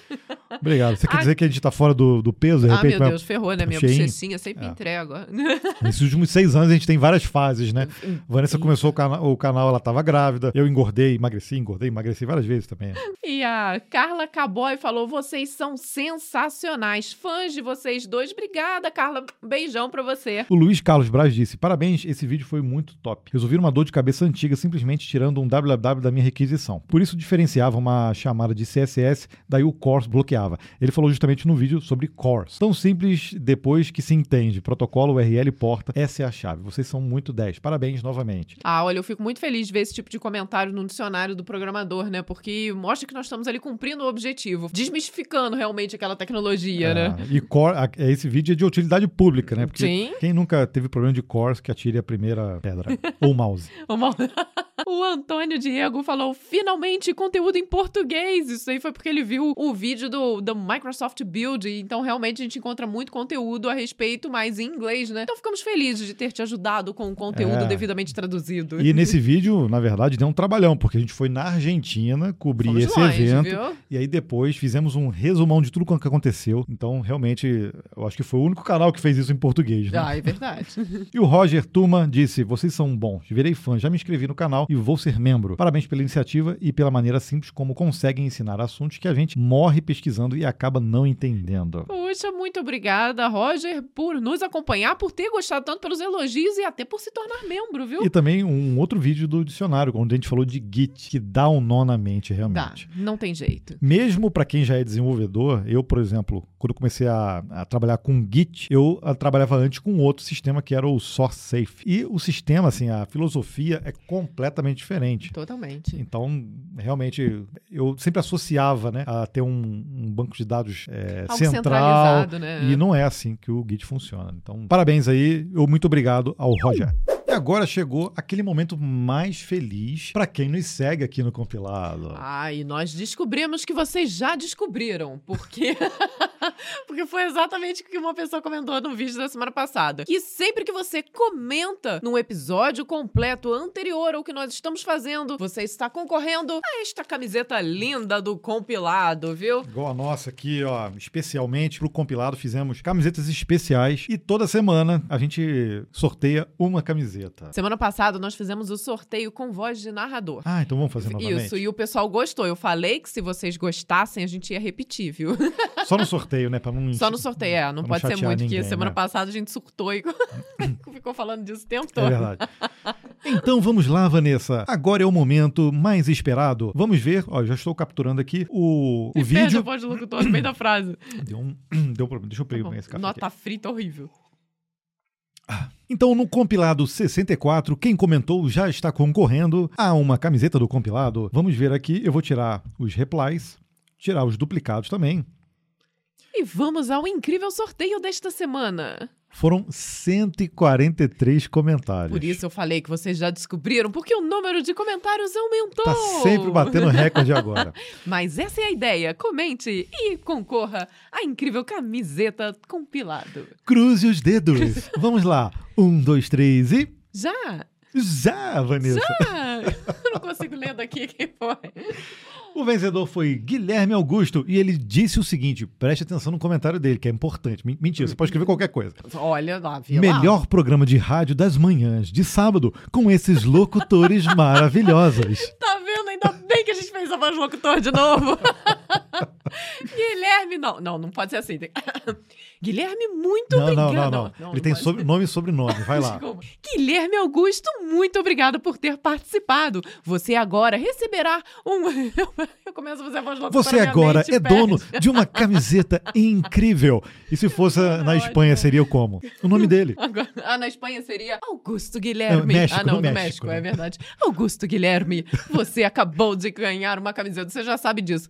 Obrigado. Você quer dizer que a gente tá fora do, do peso? De ah, meu Deus, ferrou, né? Minha bochecinha sempre é. entrega. Nesses últimos seis anos a gente tem várias fases, né? Vanessa começou o, cana o canal, ela estava grávida. Eu engordei, emagreci, engordei, emagreci várias vezes também. E a Carla Caboy falou: vocês são sensacionais. Fãs de vocês dois. Obrigada, Carla. Beijão pra você. O Luiz Carlos Braz disse: parabéns, esse vídeo foi muito top. Resolvi uma dor de cabeça antiga simplesmente tirando um www da minha requisição. Por isso diferenciava uma chamada de CSS, daí o CORS bloqueava. Ele falou justamente no vídeo sobre CORS. Tão simples depois que se entende. Protocolo URL porta, essa é a chave. Vocês são muito 10. Parabéns novamente. Ah, olha, eu fico muito feliz de ver esse tipo de comentário no dicionário do programador, né? Porque mostra que nós estamos ali cumprindo o objetivo, desmistificando realmente aquela tecnologia, é, né? E core, é, esse vídeo é de utilidade pública, né? Porque Sim. quem nunca teve problema de cores que atire a primeira pedra. Ou mouse. o mouse. O Antônio Diego falou: finalmente conteúdo em português. Isso aí foi porque ele viu o vídeo do, do Microsoft Build. Então, realmente, a gente encontra muito conteúdo a respeito, mas em inglês, né? Então, ficamos felizes de ter te ajudado com o conteúdo é. devidamente traduzido. E nesse vídeo, na verdade, deu um trabalhão, porque a gente foi na Argentina cobrir Fomos esse longe, evento. Viu? E aí depois fizemos um resumão de tudo o que aconteceu. Então, realmente, eu acho que foi o único canal que fez isso em português. Né? Ah, é verdade. e o Roger Tuma disse: vocês são bons, virei fã, já me inscrevi no canal e vou ser membro. Parabéns pela iniciativa e pela maneira simples como conseguem ensinar assuntos que a gente morre pesquisando e acaba não entendendo. Puxa, muito obrigada, Roger, por nos acompanhar, por ter gostado tanto pelos elogios e até por se tornar membro, viu? E também um outro vídeo do dicionário, onde a gente falou de Git, que dá um nó na mente realmente. Dá, não tem jeito. Mesmo para quem já é desenvolvedor, eu, por exemplo, quando comecei a, a trabalhar com Git, eu a, trabalhava antes com outro sistema que era o SourceSafe. E o sistema, assim, a filosofia é completamente diferente diferente. Totalmente. Então, realmente, eu sempre associava né, a ter um, um banco de dados é, central. Né? E não é assim que o Git funciona. Então, parabéns aí. Eu muito obrigado ao Roger. E agora chegou aquele momento mais feliz para quem nos segue aqui no compilado. Ah, e nós descobrimos que vocês já descobriram, porque porque foi exatamente o que uma pessoa comentou no vídeo da semana passada. Que sempre que você comenta num episódio completo anterior ao que nós estamos fazendo, você está concorrendo a esta camiseta linda do compilado, viu? Igual a nossa aqui, ó, especialmente pro compilado fizemos camisetas especiais e toda semana a gente sorteia uma camiseta. Semana passada nós fizemos o sorteio com voz de narrador. Ah, então vamos fazer novamente. Isso, e o pessoal gostou. Eu falei que se vocês gostassem, a gente ia repetir, viu? Só no sorteio, né? Pra não... Só no sorteio, é. Não pode ser muito, ninguém, porque semana né? passada a gente surtou e ficou falando disso o tempo todo. É verdade. Então vamos lá, Vanessa. Agora é o momento mais esperado. Vamos ver, ó, já estou capturando aqui o, o vídeo. Perde a voz do locutor no meio da frase. Deu um, deu um problema. Deixa eu pegar tá esse café Nota aqui. frita horrível. Então, no compilado 64, quem comentou já está concorrendo a uma camiseta do compilado. Vamos ver aqui, eu vou tirar os replies, tirar os duplicados também. E vamos ao incrível sorteio desta semana. Foram 143 comentários. Por isso eu falei que vocês já descobriram, porque o número de comentários aumentou. Tá sempre batendo recorde agora. Mas essa é a ideia. Comente e concorra à incrível camiseta compilado. Cruze os dedos. Vamos lá. Um, dois, três e. Já! Já, Vanessa. Já! Não consigo ler daqui quem foi. O vencedor foi Guilherme Augusto e ele disse o seguinte: preste atenção no comentário dele, que é importante. Men- Mentira, você pode escrever qualquer coisa. Olha lá, viu? Melhor programa de rádio das manhãs de sábado, com esses locutores maravilhosos. Tá vendo? Ainda bem que a gente fez a voz locutor de novo. Guilherme, não, não, não pode ser assim. Tem- Guilherme, muito Não, não, obrigado. não, não. Ele não tem pode sobre- nome e sobrenome. Vai lá. Desculpa. Guilherme Augusto, muito obrigado por ter participado. Você agora receberá um. Eu começo a fazer a voz locutora, Você agora é perde. dono de uma camiseta incrível. E se fosse na Espanha, seria como? O nome dele. Agora, ah, na Espanha seria Augusto Guilherme. É, México, ah, não, no no México, México, né? é verdade. Augusto Guilherme, você acabou de ganhar uma camiseta, você já sabe disso.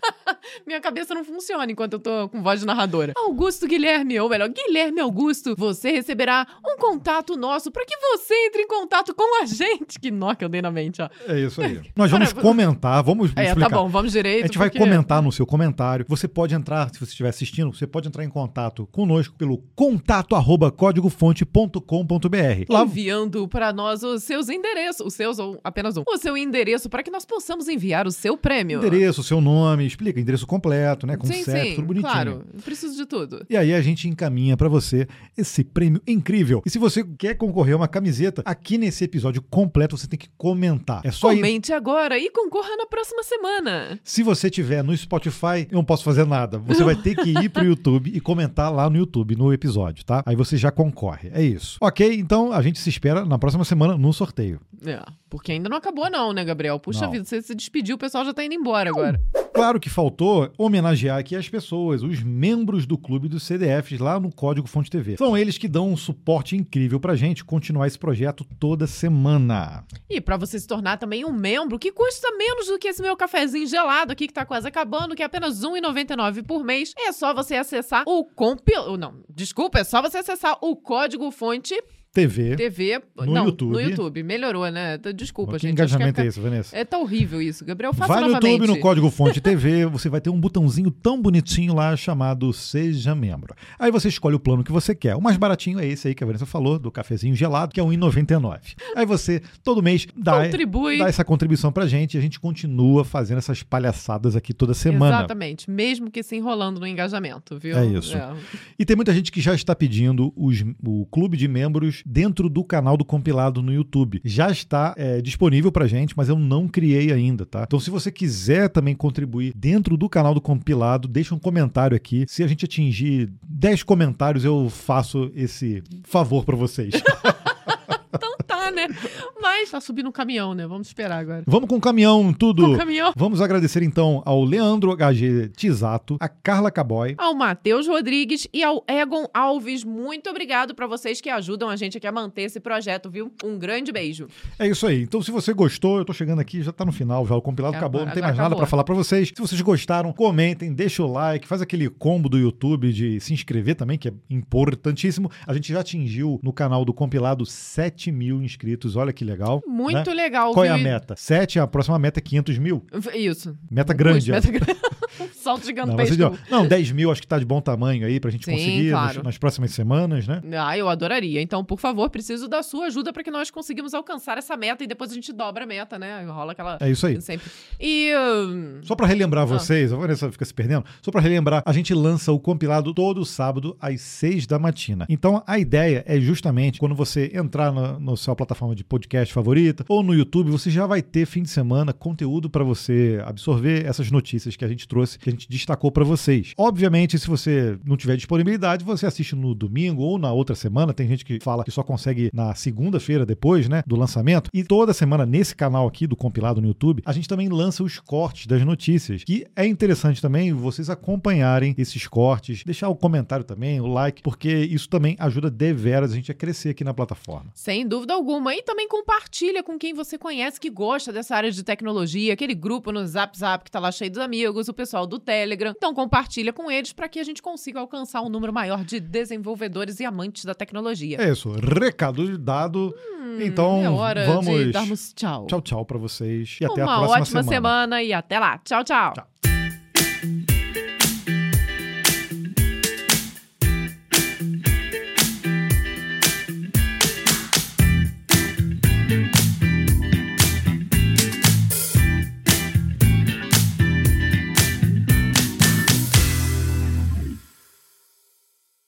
Minha cabeça não funciona enquanto eu tô com voz de narradora. Augusto Guilherme, ou melhor, Guilherme Augusto, você receberá um contato nosso para que você entre em contato com a gente. Que nó que eu dei na mente, ó. É isso aí. Nós vamos comentar, vamos É, explicar. tá bom, vamos direito. A gente vai porque- comentar no seu comentário. Você pode entrar, se você estiver assistindo, você pode entrar em contato conosco pelo contato arroba códigofonte.com.br. Lá enviando para nós os seus endereços, os seus ou apenas um, o seu endereço para que nós possamos enviar o seu prêmio. endereço, seu nome, explica, endereço completo, né? Com sim, CEP, sim, tudo bonitinho. claro. Preciso de tudo. E aí a gente encaminha pra você esse prêmio incrível. E se você quer concorrer a uma camiseta, aqui nesse episódio completo você tem que comentar. É só ir. Comente agora e concorra na próxima semana. Se você tiver no Spotify, eu não posso fazer nada. Você vai ter que ir pro YouTube e comentar lá no YouTube, no episódio, tá? Aí você já concorre. É isso. Ok, então a gente se espera na próxima semana no sorteio. É, porque ainda não acabou não, né, Gabriel? Puxa Não. vida, você se despediu, o pessoal já tá indo embora agora. Claro que faltou homenagear aqui as pessoas, os membros do clube dos CDFs lá no Código Fonte TV. São eles que dão um suporte incrível pra gente continuar esse projeto toda semana. E pra você se tornar também um membro que custa menos do que esse meu cafezinho gelado aqui que tá quase acabando, que é apenas R$ 1,99 por mês, é só você acessar o compil... Não, desculpa, é só você acessar o código fonte TV. TV... No não, YouTube. no YouTube. Melhorou, né? Desculpa, que gente. engajamento é é, esse, Vanessa? é tá horrível isso. Gabriel, faça Vai no. YouTube, no Código Fonte TV, você vai ter um botãozinho tão bonitinho lá chamado Seja Membro. Aí você escolhe o plano que você quer. O mais baratinho é esse aí que a Vanessa falou, do cafezinho gelado, que é R$ 1,99. Aí você, todo mês, dá, Contribui. dá essa contribuição pra gente e a gente continua fazendo essas palhaçadas aqui toda semana. Exatamente. Mesmo que se enrolando no engajamento, viu? É isso. E tem muita gente que já está pedindo os- o clube de membros dentro do canal do compilado no YouTube. Já está é, disponível pra gente, mas eu não criei ainda, tá? Então, se você quiser também contribuir dentro do canal do compilado, deixa um comentário aqui. Se a gente atingir 10 comentários, eu faço esse favor pra vocês. Tá, né? Mas tá subindo um caminhão, né? Vamos esperar agora. Vamos com o caminhão, tudo. Com o caminhão. Vamos agradecer então ao Leandro HG Tisato, a Carla Caboy, Ao Matheus Rodrigues e ao Egon Alves, muito obrigado pra vocês que ajudam a gente aqui a manter esse projeto, viu? Um grande beijo. É isso aí. Então, se você gostou, eu tô chegando aqui, já tá no final, já o compilado acabou, não tem mais nada acabou. pra falar pra vocês. Se vocês gostaram, comentem, deixa o like, faz aquele combo do YouTube de se inscrever também, que é importantíssimo. A gente já atingiu no canal do compilado 7 mil inscritos, olha que legal. Muito né? legal, Qual é a meta? 7, a próxima meta é 500 mil. Isso. Meta grande. Meta essa. grande. um salto Não, gigantesco. mas, não, 10 mil acho que tá de bom tamanho aí pra gente Sim, conseguir nas- claro. nas próximas semanas, né? Ah, eu adoraria. Então, por favor, preciso da sua ajuda para que nós conseguimos alcançar essa meta e depois a gente dobra a meta, né? Rola aquela. É isso aí. Sempre. E. hum, Só pra relembrar Ah. vocês, a Vanessa fica se perdendo. Só pra relembrar, a gente lança o compilado todo sábado às 6 da matina. Então a ideia é justamente quando você entrar na no sua plataforma de podcast favorita ou no YouTube, você já vai ter fim de semana conteúdo pra você absorver essas notícias que a gente trouxe, que a gente destacou pra vocês. Obviamente, se você não tiver disponibilidade, você assiste no domingo ou na outra semana. Tem gente que fala que só consegue na segunda-feira depois, né, do lançamento. E toda semana nesse canal aqui do compilado no YouTube, a gente também lança os cortes das notícias, que é interessante também vocês acompanharem esses cortes, deixar o comentário também, o like, porque isso também ajuda deveras a gente a crescer aqui na plataforma. Sem dúvida alguma. E também compartilha com quem você conhece que gosta dessa área de tecnologia, aquele grupo no Zap Zap que tá lá cheio dos amigos, o pessoal do Telegram. Então compartilha com eles para que a gente consiga alcançar um número maior de desenvolvedores e amantes da tecnologia. É isso, recado dado. então é hora vamos de darmos tchau. Tchau, tchau pra vocês e até a Uma próxima ótima semana. e até lá. Tchau, tchau. Tchau.